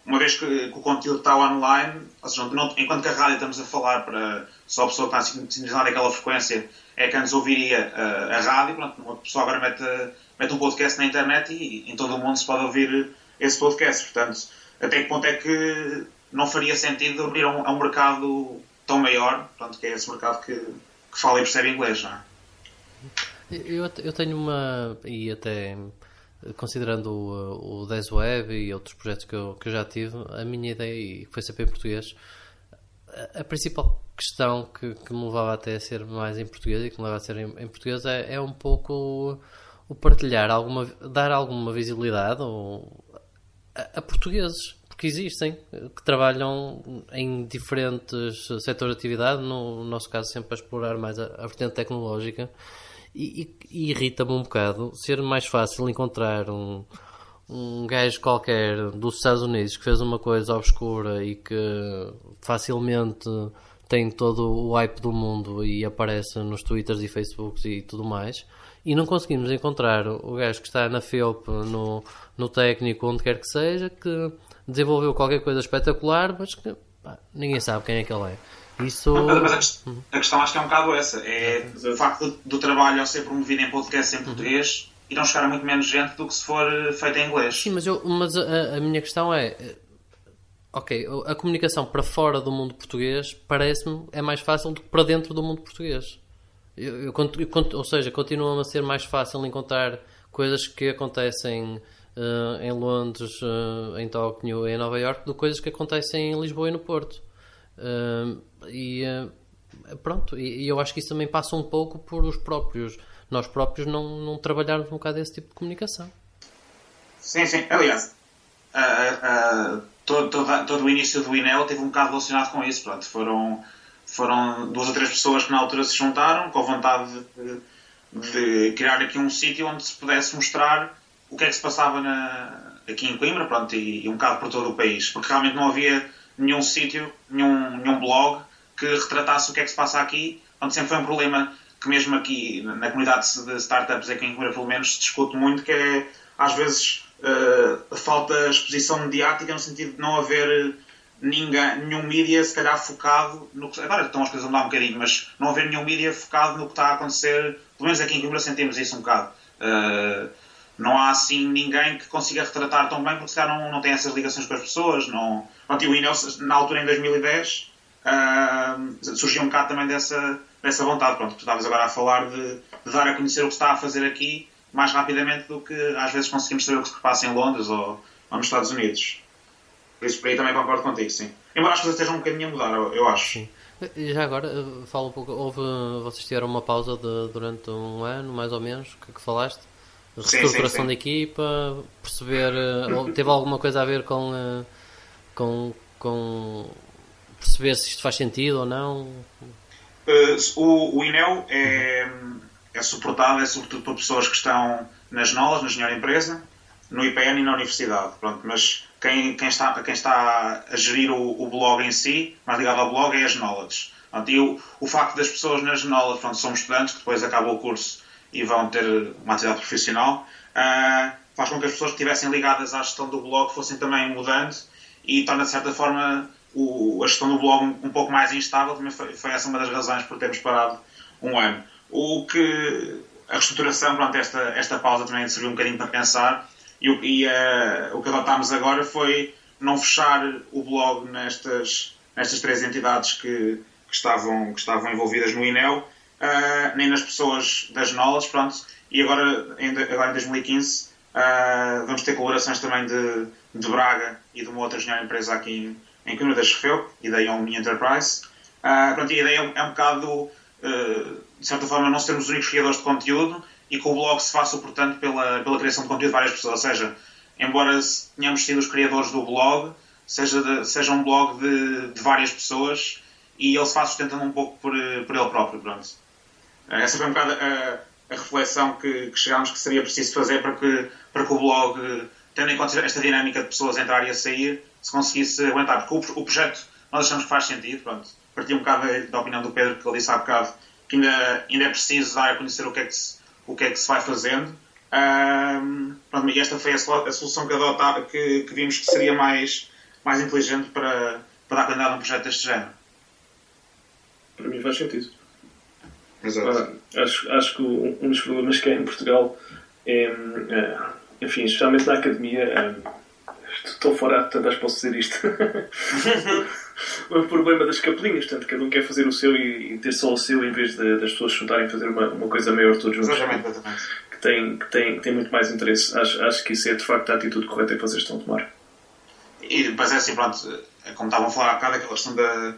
uma vez que, que, o conteúdo está online, ou seja, não, enquanto que a rádio estamos a falar para só a pessoa que está sintonizada naquela frequência é que antes ouviria uh, a rádio, pronto, uma pessoa agora mete, mete um podcast na internet e, em todo o mundo se pode ouvir esse podcast. Portanto, até que ponto é que não faria sentido abrir a um, a um mercado tão maior, portanto, que é esse mercado que, que fala e percebe inglês, não é? Eu, eu tenho uma, e até considerando o, o 10 Web e outros projetos que eu, que eu já tive, a minha ideia, e que foi sempre em português, a, a principal questão que, que, me levava até a ser mais em português e que me leva a ser em, em português é, é, um pouco o, o, partilhar, alguma, dar alguma visibilidade ou, a, a portugueses que existem, que trabalham em diferentes setores de atividade, no nosso caso sempre a explorar mais a, a vertente tecnológica, e, e, irrita-me um bocado ser mais fácil encontrar um, um gajo qualquer dos Estados Unidos que fez uma coisa obscura e que facilmente tem todo o hype do mundo e aparece nos Twitters e Facebooks e tudo mais, e não conseguimos encontrar o gajo que está na FEOP, no, no técnico, onde quer que seja, que desenvolveu qualquer coisa espetacular, mas que pá, ninguém sabe quem é que ele é. Isso... Mas a, questão acho que é um bocado essa. É o facto do, trabalho ao ser promovido em podcast em português uhum. e não chegar a muito menos gente do que se for feito em inglês. Sim, mas, eu, mas a, a minha questão é ok, a comunicação para fora do mundo português parece-me é mais fácil do que para dentro do mundo português. Eu, eu, eu, ou seja, continua a ser mais fácil encontrar coisas que acontecem uh, em Londres, uh, em Tóquio e em Nova York do que coisas que acontecem em Lisboa e no Porto. E Pronto, e, e eu acho que isso também passa um pouco por os próprios, nós próprios não, não trabalharmos um bocado esse tipo de comunicação. Sim, sim. Aliás, uh, uh, todo, todo, todo, o início do INEL teve um bocado relacionado com isso. Pronto, foram, foram duas ou três pessoas que na altura se juntaram com a vontade de, de criar aqui um sítio onde se pudesse mostrar o que é que se passava na, aqui em Coimbra pronto, e, e, um bocado por todo o país. Porque realmente não havia nenhum sítio, nenhum, nenhum blog que retratasse o que é que se passa aqui. Pronto, sempre foi um problema que mesmo aqui na comunidade de startups aqui em Coimbra pelo menos se discute muito, que é às vezes uh, falta exposição mediática no sentido de não haver ninguém, nenhum mídia se calhar focado no que. Agora estão as coisas a mudar um bocadinho, mas não haver nenhum mídia focado no que está a acontecer. Pelo menos aqui em Coimbra sentimos isso um bocado. Uh, não há assim ninguém que consiga retratar tão bem porque se calhar não, não tem essas ligações com as pessoas. Não... Pronto, e o Inel, na altura em 2010, uh, ah, surgiu um bocado também dessa, dessa vontade. Pronto, tu estavas agora a falar de, de, dar a conhecer o que está a fazer aqui mais rapidamente do que às vezes conseguimos saber o que se passa em Londres ou, ou nos Estados Unidos. Por isso, por aí também concordo contigo, sim. Embora as coisas estejam um bocadinho a mudar, eu, eu acho. Sim. Já agora, eh, fala um pouco, houve, vocês tiveram uma pausa de, durante um ano, mais ou menos, que, que falaste? Reestruturação da equipa, perceber, eh, teve alguma coisa a ver com, eh, com, com perceber se isto faz sentido ou não? Uh, o, o INEL é, é suportado, é sobretudo por pessoas que estão nas NOLAS, na engenharia empresa, no IPN e na universidade. Pronto, mas quem, quem, está, quem está a gerir o, o blog em si, mais ligado ao blog, é as. Pronto, e o, o facto das pessoas nas knowledge, pronto, são estudantes que depois acabam o curso e vão ter uma atividade profissional, uh, faz com que as pessoas que estivessem ligadas à gestão do blog fossem também mudando e torna de certa forma o, a gestão do blog um, um, pouco mais instável. Também foi, foi essa uma das razões por termos parado um ano. O que a reestruturação, pronto, esta, esta pausa também serviu um bocadinho para pensar e, e uh, o que adotámos agora foi não fechar o blog nestas, nestas três entidades que, que estavam, que estavam envolvidas no INEL, uh, nem nas pessoas das NOLAS, pronto, e agora em, agora em 2015 uh, eh, vamos ter colaborações também de, de Braga e de uma outra engenharia empresa aqui em, em Coimbra da Chefeu e da Young Enterprise. Uh, pronto, e a ideia é, é um bocado de certa forma, não sermos os únicos criadores de conteúdo e que o blog se faça, portanto, pela, pela criação de conteúdo de várias pessoas. Ou seja, embora tenhamos sido os criadores do blog, seja, de, seja um blog de, de, várias pessoas e ele se faz sustentando um pouco por, por ele próprio. Pronto. Eh, essa foi um bocado a, a reflexão que, que, chegámos que seria preciso fazer para que, para que o blog, tendo em conta esta dinâmica de pessoas entrar e a sair, se conseguisse aguentar. Porque o, o projeto nós achamos que faz sentido. Pronto partilho um bocado da opinião do Pedro, que ele disse há bocado, que ainda, ainda é preciso dar a conhecer o que é que se, o que é que se vai fazendo. Um, pronto, e esta foi a, a solução que, adota, que, que, vimos que seria mais, mais inteligente para, para dar continuidade a um projeto deste género. Para mim faz sentido. Exato. Ah, acho, acho que um dos problemas que é em Portugal é, é enfim, especialmente na academia, é, estou fora, portanto acho que posso dizer isto. o problema das capelinhas, portanto, cada um quer fazer o seu e, e ter só o seu em vez de, das pessoas juntarem a fazer uma, uma coisa maior todos juntos. Exatamente, exatamente. Que tem, que, tem, tem muito mais interesse. Acho, acho que isso é de facto a atitude correta que vocês estão a tomar. E depois é assim, pronto, como estavam a falar há bocado, aquela questão de,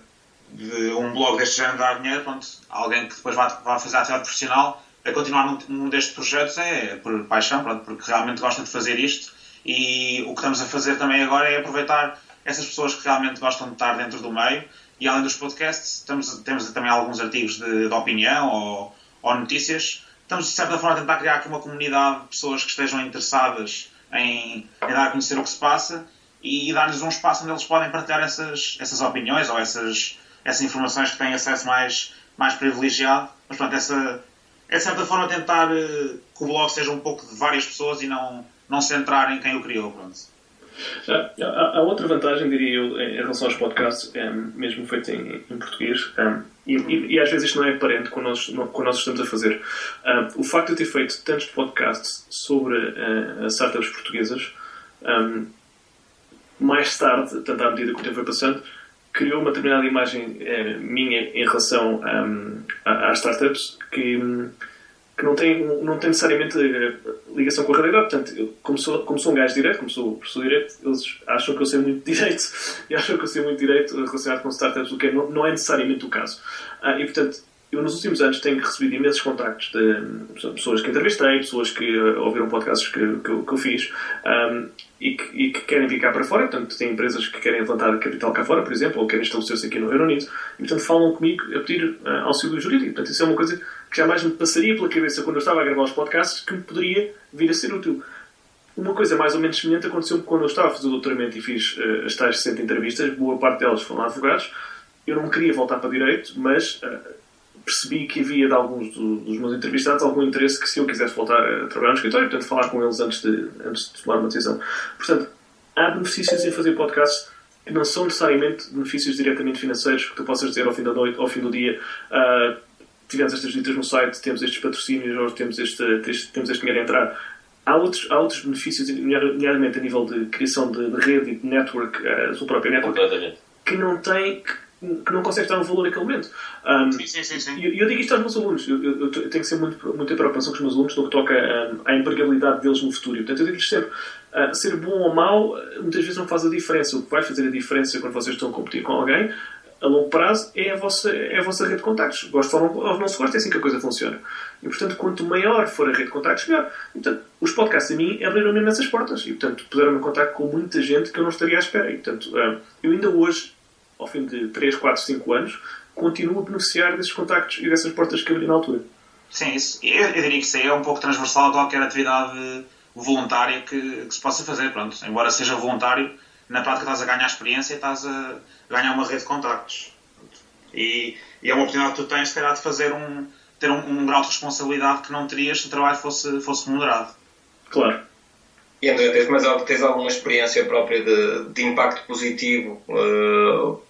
de um blog deste género dar dinheiro, pronto, alguém que depois vai, vai fazer a atividade profissional, a continuar num, num destes projetos é por paixão, pronto, porque realmente gosta de fazer isto e o que estamos a fazer também agora é aproveitar essas pessoas que realmente gostam de estar dentro do meio. E além dos podcasts, temos, temos também alguns artigos de, de opinião ou, ou, notícias. Estamos, de certa forma, a tentar criar aqui uma comunidade de pessoas que estejam interessadas em, em dar a conhecer o que se passa e, e dar-lhes um espaço onde eles podem partilhar essas, essas opiniões ou essas, essas informações que têm acesso mais, mais privilegiado. Mas, pronto, essa, é de certa forma tentar uh, que o blog seja um pouco de várias pessoas e não, não centrar em quem o criou. Pronto. Há, outra vantagem, diria eu, em relação aos podcasts, um, mesmo feitos em, em português, um, e, e, e, às vezes isto não é aparente quando nós, quando nós estamos a fazer. O facto de eu ter feito tantos podcasts sobre uh, startups portuguesas, mais tarde, tanto à medida que o tempo foi passando, criou uma determinada imagem uh, minha em relação às startups que que não tem, não tem necessariamente eh, ligação com a realidade. Portanto, eu, como, sou, como sou um gajo direito, como sou professor direito, eles acham que eu sei muito direito e acham que eu sei muito direito relacionado com startups, o que não, não é necessariamente o caso. Uh, e, portanto, eu nos últimos anos tenho recebido imensos contactos de pessoas que entrevistei, pessoas que uh, ouviram podcasts que, que, que eu fiz um, e, que, e, que, querem vir cá para fora. Portanto, tem empresas que querem levantar capital cá fora, por exemplo, ou querem estabelecer-se aqui no Reino Unido e, portanto, falam comigo a pedir uh, auxílio jurídico. Portanto, isso é uma coisa que jamais me passaria pela cabeça quando eu estava a gravar os podcasts que me poderia vir a ser útil. Uma coisa mais ou menos semelhante aconteceu quando eu estava a fazer o doutoramento e fiz uh, as tais 60 entrevistas, boa parte delas foram advogados. Eu não queria voltar para direito, mas percebi que havia de alguns do, dos meus entrevistados algum interesse que se eu quisesse voltar a trabalhar no escritório, portanto, falar com eles antes de, antes de tomar uma decisão. Portanto, há benefícios em fazer podcasts que não são necessariamente benefícios diretamente financeiros, que tu possas dizer ao fim da noite, ao fim do dia, uh, tivemos estas visitas no site, temos estes patrocínios, ou temos este, este, temos este dinheiro a entrar. Há outros, há outros benefícios, nomeadamente a nível de criação de, de rede e de network, a sua própria network, que não tem, que que não consegue dar um valor naquele momento. Um, sim, sim, sim. sim. E eu, eu, digo isto aos meus alunos. Eu, eu, eu, tenho que ser muito, muita preocupação com os meus alunos no que toca um, à empregabilidade deles no futuro. Portanto, eu digo-lhes sempre: uh, ser bom ou mau muitas vezes não faz a diferença. O que vai fazer a diferença quando vocês estão a competir com alguém a longo prazo é a vossa, é a vossa rede de contactos. Gosto ou não se gosta, é assim que a coisa funciona. E, portanto, quanto maior for a rede de contactos, melhor. E, portanto, os podcasts a mim abriram-me imensas portas. E, portanto, puseram-me em contato com muita gente que eu não estaria à espera. E, portanto, eu ainda hoje ao fim de 3, 4, 5 anos, continuo a beneficiar desses contactos e dessas portas que abri na altura. Sim, isso, eu, eu, diria que isso é um pouco transversal a qualquer atividade voluntária que, que, se possa fazer. Pronto, embora seja voluntário, na prática estás a ganhar experiência e estás a ganhar uma rede de contactos. E, e é uma oportunidade que tu tens, se calhar, de fazer um, ter um, um, grau de responsabilidade que não terias se o trabalho fosse, fosse moderado. Claro. E André, tens, mas, tens alguma experiência própria de, de impacto positivo uh,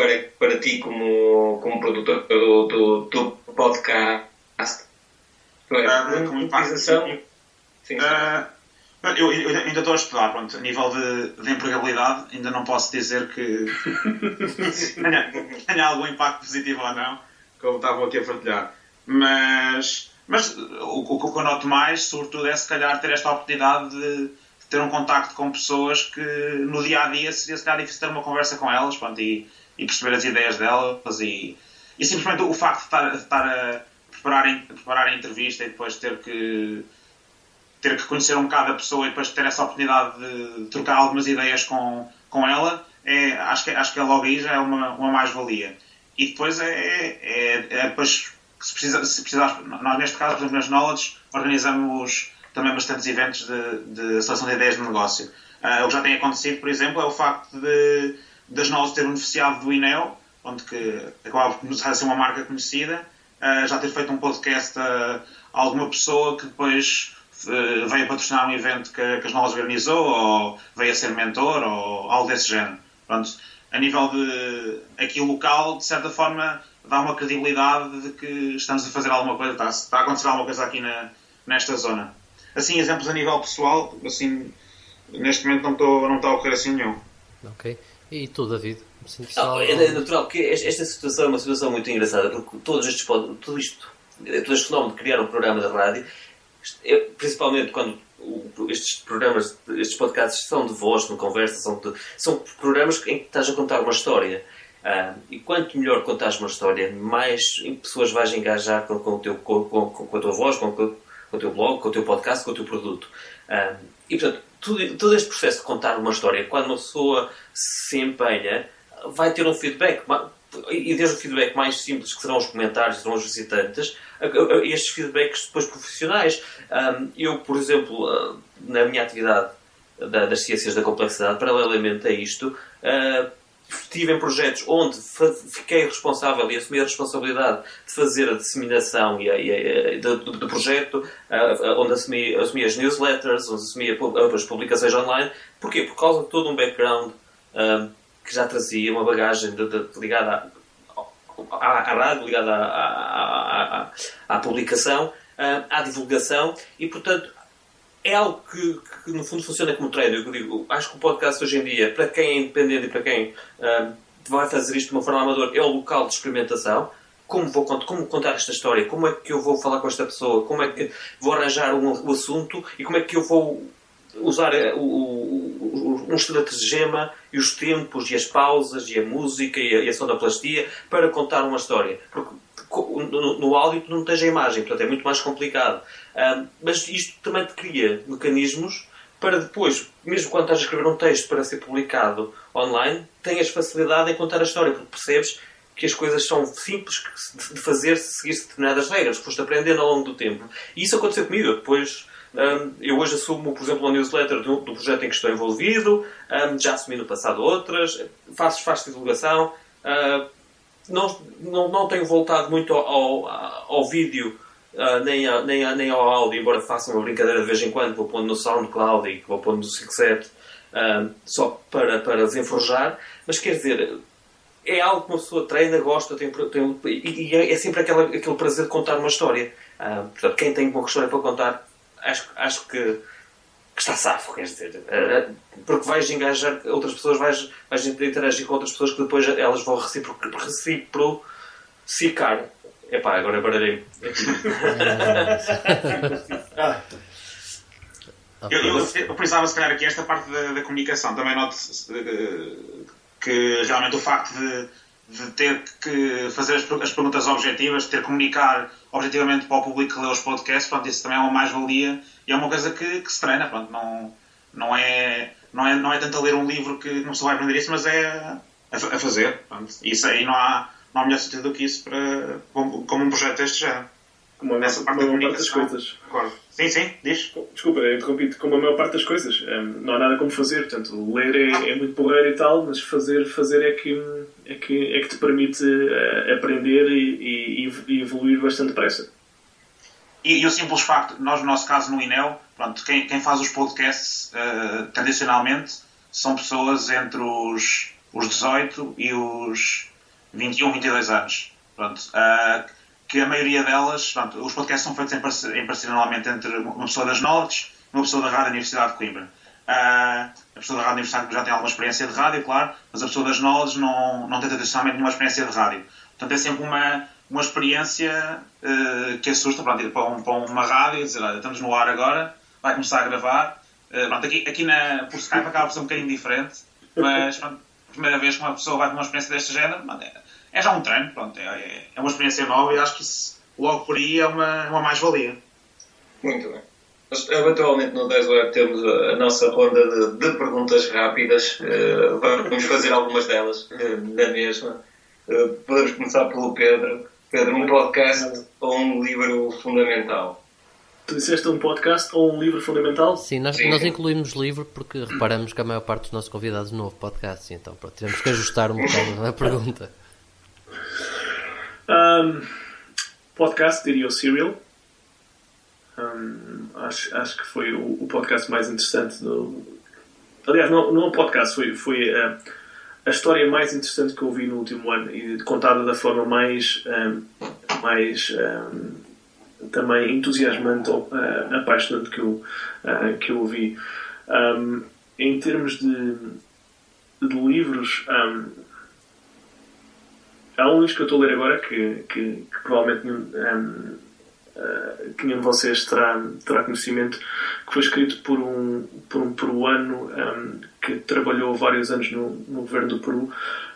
para, para ti como, como produtor do, do, do podcast? Uh, como Sim, sim. Uh, eu, eu, ainda estou a estudar, pronto, a nível de, de empregabilidade, ainda não posso dizer que tenha, tenha algum impacto positivo ou não, como estavam aqui a partilhar. Mas, mas o, o que eu noto mais, sobretudo, é se calhar ter esta oportunidade de ter um contacto com pessoas que no dia a dia seria se calhar difícil ter uma conversa com elas pronto, e, e perceber as ideias delas e, e simplesmente o facto de estar, de estar a preparar, preparar a entrevista e depois ter que ter que conhecer um bocado a pessoa e depois ter essa oportunidade de trocar algumas ideias com, com ela, é, acho, que, acho que logo aí já é uma, uma mais-valia. E depois é, é, é, depois, se, precisa, se precisar, nós neste caso, por exemplo, nas Knowledge, organizamos também bastantes eventos de, de seleção de ideias de negócio. Uh, o que já tem acontecido, por exemplo, é o facto de das Knowledge ter beneficiado do INEO, onde que acabava por ser uma marca conhecida, uh, já ter feito um podcast a, a alguma pessoa que depois uh, veio patrocinar um evento que, que as Knowledge organizou, ou veio a ser mentor, ou algo desse género. Pronto, a nível de aqui local, de certa forma, dá uma credibilidade de que estamos a fazer alguma coisa, está, está a acontecer alguma coisa aqui na, nesta zona. Assim, exemplos a nível pessoal, assim, neste momento não, estou, não está a ocorrer assim nenhum. Ok. E tu, David? Não, é natural, porque esta situação é uma situação muito engraçada, porque todos estes, tudo isto, todo este fenómeno de criar um programa de rádio, principalmente quando estes programas, estes podcasts são de voz, de conversa, são, de, são programas em que estás a contar uma história. Ah, e quanto melhor contares uma história, mais pessoas vais engajar com, com, o teu, com, com, com a tua voz, com, com, o teu blog, com o teu podcast, com o teu produto. Ah, e portanto, tudo, todo este processo de contar uma história, quando uma pessoa se empenha, vai ter um feedback. E desde o feedback mais simples, que serão os comentários, serão os visitantes, estes feedbacks depois profissionais. Eu, por exemplo, ah, na minha atividade das ciências da complexidade, paralelamente a isto, ah, estive em projetos onde fiquei responsável e assumi a responsabilidade de fazer a disseminação e a, e a, do, do, projeto, onde assumi, assumi as newsletters, onde assumi as publicações online. Porquê? Por causa de todo um background um, que já trazia uma bagagem de, de, ligada à, rádio, ligada à, à, publicação, à divulgação e, portanto, é algo que, que, no fundo funciona como treino. Eu digo, acho que o podcast hoje em dia, para quem é independente e para quem uh, vai fazer isto de uma forma amadora, é o local de experimentação, como vou como contar esta história, como é que eu vou falar com esta pessoa, como é que vou arranjar um, o assunto e como é que eu vou usar o, o, um estratagema e os tempos e as pausas e a música e a, e a sonoplastia para contar uma história. Porque no, no áudio tu não tens a imagem, portanto é muito mais complicado. Um, mas isto também te cria mecanismos para depois, mesmo quando estás a escrever um texto para ser publicado online, tenhas facilidade em contar a história, porque percebes que as coisas são simples de fazer se seguir determinadas regras, foste aprendendo ao longo do tempo. E isso aconteceu comigo. Eu depois, um, eu hoje assumo, por exemplo, a newsletter do, do, projeto em que estou envolvido, um, já assumi no passado outras, faço, faço divulgação. Uh, não, não, não tenho voltado muito ao, ao, ao vídeo Uh, nem, a, nem, a, nem ao áudio, embora faça uma brincadeira de vez em quando, vou pondo no SoundCloud e vou pondo no 57 uh, ah, só para, para desenforjar, mas quer dizer, é algo que uma pessoa treina, gosta, tem, tem e, e, é sempre aquela, aquele prazer de contar uma história. Uh, portanto, quem tem uma história para contar, acho, acho que, que está safo, quer dizer, uh, porque vais engajar outras pessoas, vais, vais interagir com outras pessoas que depois elas vão reciprocar. Epá, agora baralhei. eu, eu, eu precisava, se calhar, aqui esta parte da, da comunicação. Também noto uh, que realmente o facto de, de ter que fazer as, as, perguntas objetivas, ter que comunicar objetivamente para o público que lê os podcasts, pronto, isso também é uma mais-valia e é uma coisa que, que se treina, pronto, não, não, é, não, é, não é tanto a ler um livro que não se vai aprender isso, mas é a, a fazer, pronto. Isso aí não há, não há melhor sentido do que isso para, como, como um projeto deste género. Como a Nessa parte. Parte das coisas. Sim, sim, diz. Desculpa, interrompi como a maior parte das coisas. Um, não há nada como fazer. Portanto, ler é, é, muito porreiro e tal, mas fazer, fazer é, que, é, que, é que te permite uh, aprender e, e, e, evoluir bastante depressa. E, e, o simples facto, nós no nosso caso no INEL, pronto, quem, quem faz os podcasts uh, tradicionalmente são pessoas entre os, os 18 e os 21, 22 anos. Pronto. Uh, que a maioria delas, pronto, os podcasts são feitos em parceria, em parceria normalmente entre uma pessoa das Nortes e uma pessoa da Rádio Universidade de Coimbra. Uh, a pessoa da Rádio Universidade de Coimbra já tem alguma experiência de rádio, claro, mas a pessoa das Nortes não, não tem tradicionalmente nenhuma experiência de rádio. Portanto, é sempre uma, uma experiência uh, que assusta pronto, ir para, um, para uma rádio e dizer, olha, estamos no ar agora, vai começar a gravar. Uh, pronto, aqui, aqui na, por Skype acaba por ser um bocadinho diferente, mas pronto, primeira vez que uma pessoa vai para uma experiência deste género, é, é já um treino, pronto, é, é uma experiência nova e acho que isso, logo por aí é uma, uma mais-valia. Muito bem. Eventualmente no 10 Web temos a nossa ronda de, de perguntas rápidas. Uh, vamos fazer algumas delas uh, na mesma. Uh, podemos começar pelo Pedro. Pedro, um podcast ou um livro fundamental? Tu disseste um podcast ou um livro fundamental? Sim, nós, Sim. nós incluímos livro porque reparamos que a maior parte dos nossos convidados não ouve podcast, então pronto, tivemos que ajustar um bocado a pergunta. Um, podcast, diria o Serial. Um, acho, acho que foi o, o, podcast mais interessante do. Aliás, não, não é um podcast, foi, foi uh, a história mais interessante que eu vi no último ano e contada da forma mais. Um, mais também entusiasmante ou uh, apaixonante que eu, uh, que eu ouvi. Um, em termos de, de livros, um, Há um livro que eu estou a ler agora que, que, que provavelmente um, uh, que nenhum de vocês terá, terá conhecimento, que foi escrito por um, por um peruano um, que trabalhou vários anos no, no governo do Peru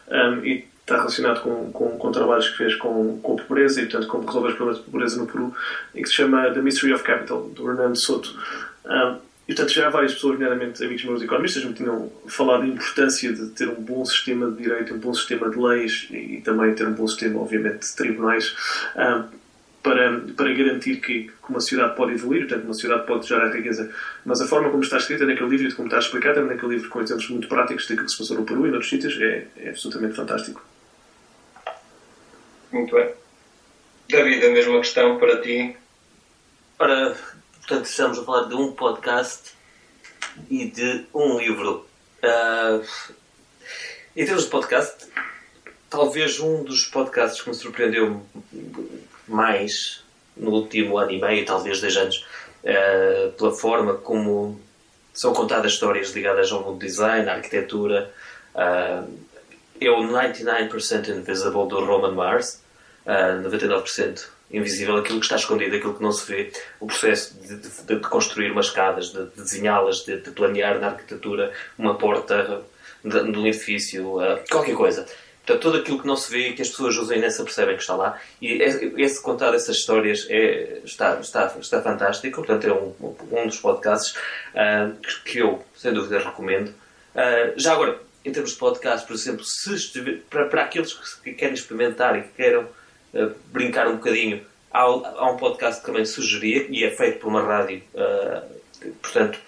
um, e está relacionado com, com, com, trabalhos que fez com, com pobreza e, portanto, como resolver os problemas de pobreza no Peru, e que se chama The Mystery of Capital, do Hernando Soto. Um, e, portanto, já várias pessoas, nomeadamente amigos meus economistas, me tinham falado da importância de ter um bom sistema de direito, um bom sistema de leis e, também ter um bom sistema, obviamente, de tribunais um, para, para garantir que, que, uma sociedade pode evoluir, portanto, uma sociedade pode gerar riqueza. Mas a forma como está escrita naquele livro e como está explicado naquele livro com exemplos muito práticos daquilo que se passou no Peru e noutros sítios é, é absolutamente fantástico. Muito bem. David, a mesma questão para ti. Ora, Portanto, estamos a falar de um podcast e de um livro. Uh, em termos de podcast, talvez um dos podcasts que me surpreendeu mais no último ano e meio, talvez dois anos, uh, pela forma como são contadas histórias ligadas ao mundo design, à arquitetura, uh, é o 99% Invisible do Roman Mars. uh, 99% invisível, aquilo que está escondido, aquilo que não se vê, o processo de, de, de construir umas escadas, de, de desenhá-las, de, de, planear na arquitetura uma porta de, um edifício, uh, qualquer coisa. Portanto, tudo aquilo que não se vê e que as pessoas usam e nem se apercebem que está lá. E esse contar essas histórias é, está, está, está fantástico. Portanto, é um, um dos podcasts uh, que eu, sem dúvida, recomendo. Uh, já agora, em termos de podcast, por exemplo, se para, para aqueles que querem experimentar e que queiram uh, brincar um bocadinho, há, há, um podcast que também sugeria e é feito por uma rádio. portanto,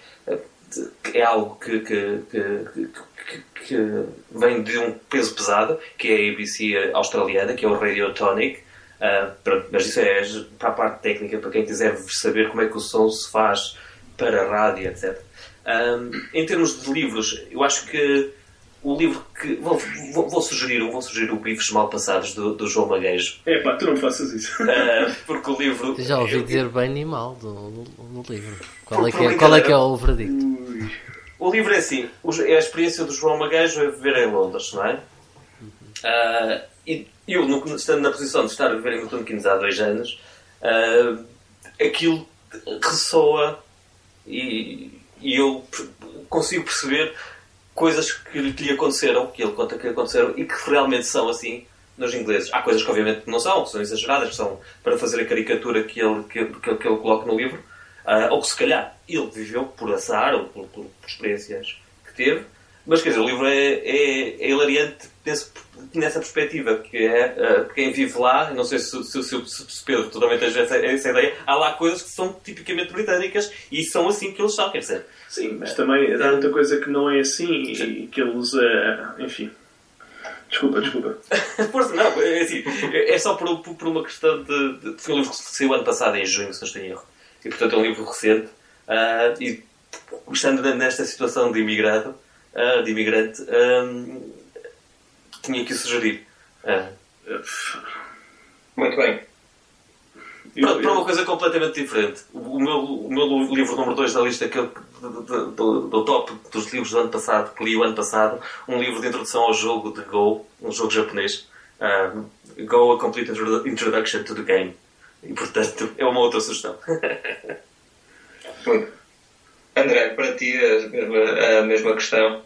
é algo que, que, que, que, vem de um peso pesado, que é a ABC australiana, que é o Radiotonic. Uh, mas isso é para a parte técnica, para quem quiser saber como é que o som se faz para a rádio, etc. Um, em termos de livros, eu acho que o livro que. Vou, vou, vou sugerir, vou sugerir o Bifes Mal Passados do, do João Maguejo. É pá, tu não faças isso. Uh, porque o livro. Já ouvi dizer bem e mal do, do, do livro. Qual é, que é, qual é que é o verdicto? O livro é assim: é a experiência do João Maguejo a viver em Londres, não é? Uh, e eu, no, estando na posição de estar a viver em Milton Keynes há dois anos, uh, aquilo ressoa e, e, eu consigo perceber coisas que, lhe aconteceram, que ele conta que aconteceram e que realmente são assim nos ingleses. Há coisas que obviamente não são, que são exageradas, que são para fazer a caricatura que ele, que, que, que ele coloca no livro, uh, ou que se calhar ele viveu por azar ou por, por, por experiências que teve, mas quer dizer, o livro é, é, é hilariante nesse, nessa perspectiva, que é uh, quem vive lá, não sei se, se, se, se Pedro também tens essa, essa, ideia, há lá coisas que são tipicamente britânicas e são assim que eles são, quer dizer. Sim, mas também há muita coisa que não é assim Sim. e que eles, uh, enfim. Desculpa, desculpa. Força, não, é assim, é só por, por uma questão de, de. Foi um livro que saiu ano passado, em junho, se não estou em erro. E portanto é um livro recente. Uh, e estando nesta situação de imigrado, uh, de imigrante, um, tinha que o sugerir. Uh. Muito bem. Para, para, uma coisa completamente diferente. O meu, o meu livro número 2 da lista que eu, do, do, do, top dos livros do ano passado, que li o ano passado, um livro de introdução ao jogo de Go, um jogo japonês. Go, A Complete Introduction to the Game. E portanto é uma outra sugestão. André, para ti a mesma, a mesma questão.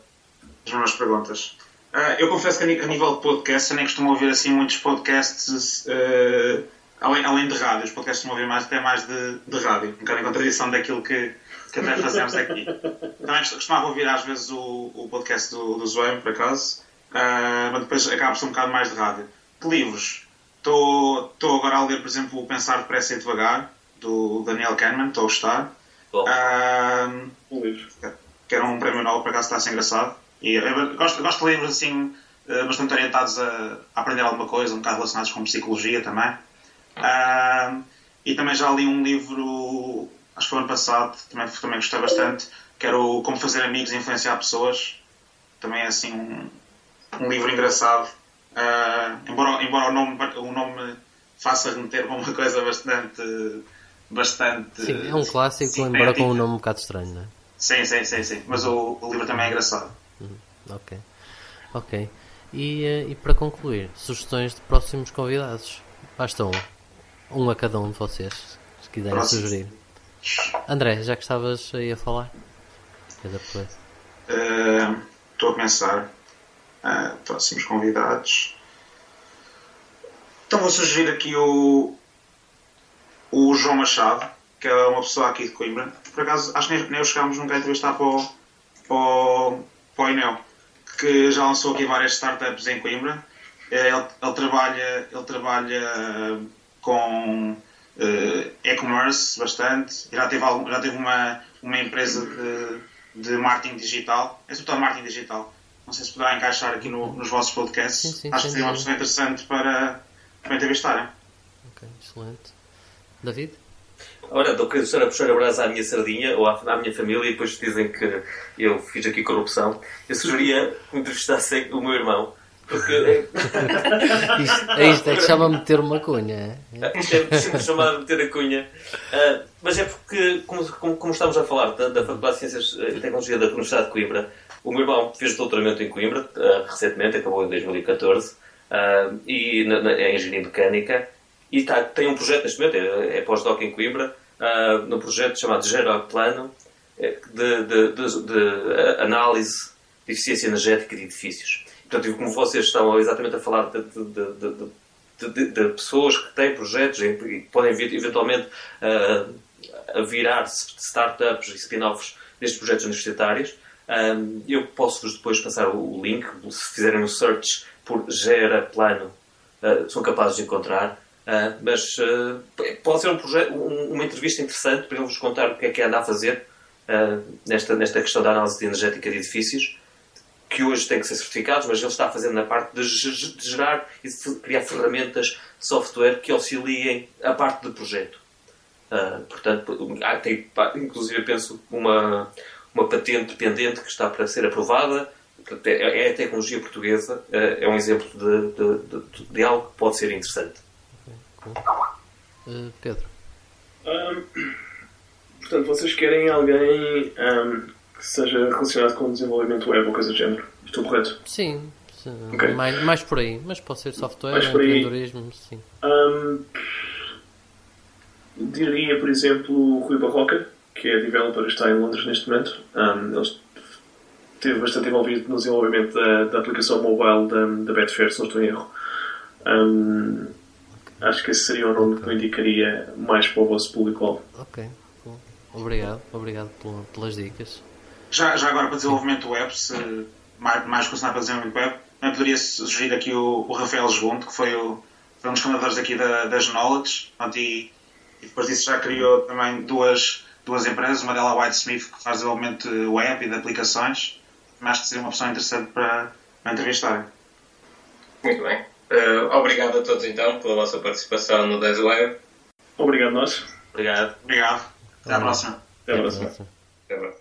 As mesmas perguntas. Uh, eu confesso que a nível de podcast eu nem costumo ouvir assim muitos podcasts uh, além, além de rádio. Os podcasts costumo ouvir mais, até mais de, de rádio, um bocado em contradição daquilo que, que até fazemos aqui. Também costumava ouvir às vezes o, o podcast do, do Zoem, por acaso, uh, mas depois acaba por ser um bocado mais de rádio. De livros, estou agora a ler, por exemplo, o Pensar Depressa e Devagar, do Daniel Kahneman, estou a gostar. Um, um livro. Que era um prémio Nobel, por acaso está a ser engraçado. E gosto, gosto de livros assim, eh, bastante orientados a, a, aprender alguma coisa, um bocado relacionados com psicologia também. Um, e também já li um livro, acho que foi ano passado, também, também gostei bastante, que era o Como Fazer Amigos e Influenciar Pessoas. Também é assim um, um livro engraçado. Uh, embora embora o, nome, o nome faça remeter para uma coisa bastante bastante. Sim, é um clássico, cinética. embora com um nome um bocado estranho, não é? Sim, sim, sim, sim. Mas o, o livro também é engraçado. Uhum. Ok. Ok. E, eh, e para concluir, sugestões de próximos convidados. Basta um. Um a cada um de vocês, se quiserem Próximo. sugerir. André, já que estavas aí a falar? Estou uh, a pensar. Próximos convidados. Então vou sugerir aqui o, o João Machado, que é uma pessoa aqui de Coimbra. Por acaso, acho que nem, nem chegámos nunca a entrevistar para o, para, o, para o que já lançou aqui várias startups em Coimbra. Eh, ele, ele trabalha, ele trabalha com uh, e-commerce bastante. Já teve, algum, já teve uma, uma empresa de, de marketing digital. É sobretudo marketing digital. Não sei se poderá encaixar aqui no, nos vossos podcasts. Sim, sim, Acho que seria uma pessoa interessante para, para entrevistarem. Ok, excelente. David? Ora, estou a puxar a brasa à minha sardinha ou à, à, minha família e depois dizem que eu fiz aqui corrupção. Eu sugeria que entrevistassem o meu irmão. Porque. isto, é isto, é que chama meter uma cunha. É? Isto é sempre chamado meter a cunha. Uh, mas é porque, como, como, como, estamos a falar da, da Faculdade de Ciências e Tecnologia da Universidade de Coimbra, o meu irmão fez doutoramento em Coimbra uh, recentemente, acabou em 2014. uh, e na, na, em engenharia mecânica. E tá, tem um projeto neste momento, é, é pós-doc em Coimbra, uh, num projeto chamado Gera Plano, de, de, de, de, análise de eficiência energética de edifícios. Portanto, como vocês estão exatamente a falar de, de pessoas que têm projetos e que podem eventualmente uh, virar startups e spin-offs destes projetos universitários, um, eu posso-vos depois passar o link, se fizerem um search por Gera Plano, uh, são capazes de encontrar. Uh, mas uh, pode ser um projeto, um, uma entrevista interessante para ele vos contar o que é que anda a fazer nesta, nesta questão da análise energética de edifícios, que hoje tem que ser certificados, mas ele está fazer na parte de, de gerar e de criar ferramentas, software que auxiliem a parte do projeto. portanto, tem, inclusive, penso, uma, uma patente pendente que está para ser aprovada. É, é a tecnologia portuguesa, é, é um exemplo de, de, de, de algo que pode ser interessante. Okay, cool. uh, Pedro. Um, portanto, vocês querem alguém um, que seja relacionado com o desenvolvimento web ou coisa do género? Estou correto? Sim, okay. mais, mais por aí, mas pode ser software, empreendedorismo, sim. Um, diria, por exemplo, o Rui Barroca que é developer, está em Londres neste momento. Um, ele esteve bastante envolvido no desenvolvimento da, da aplicação mobile da, da Betfair, se não estou em erro. Um, acho que esse seria o nome que eu indicaria mais para o vosso público-alvo. Ok, cool. obrigado, obrigado pelas dicas. Já, já agora para desenvolvimento web, se mais, mais relacionado para desenvolvimento web, também poderia sugerir aqui o, o Rafael Junto, que foi, o, foi um dos fundadores aqui da, das Knowledge, e, e depois disso já criou também duas duas empresas, uma delas a Whitesmith, que faz desenvolvimento web e de aplicações, mas que seria uma opção interessante para, para entrevistar. Muito bem. Uh, obrigado a todos então pela vossa participação no 10 Web. Obrigado nós. Obrigado. Obrigado. Até à próxima. Até à próxima. Até à próxima.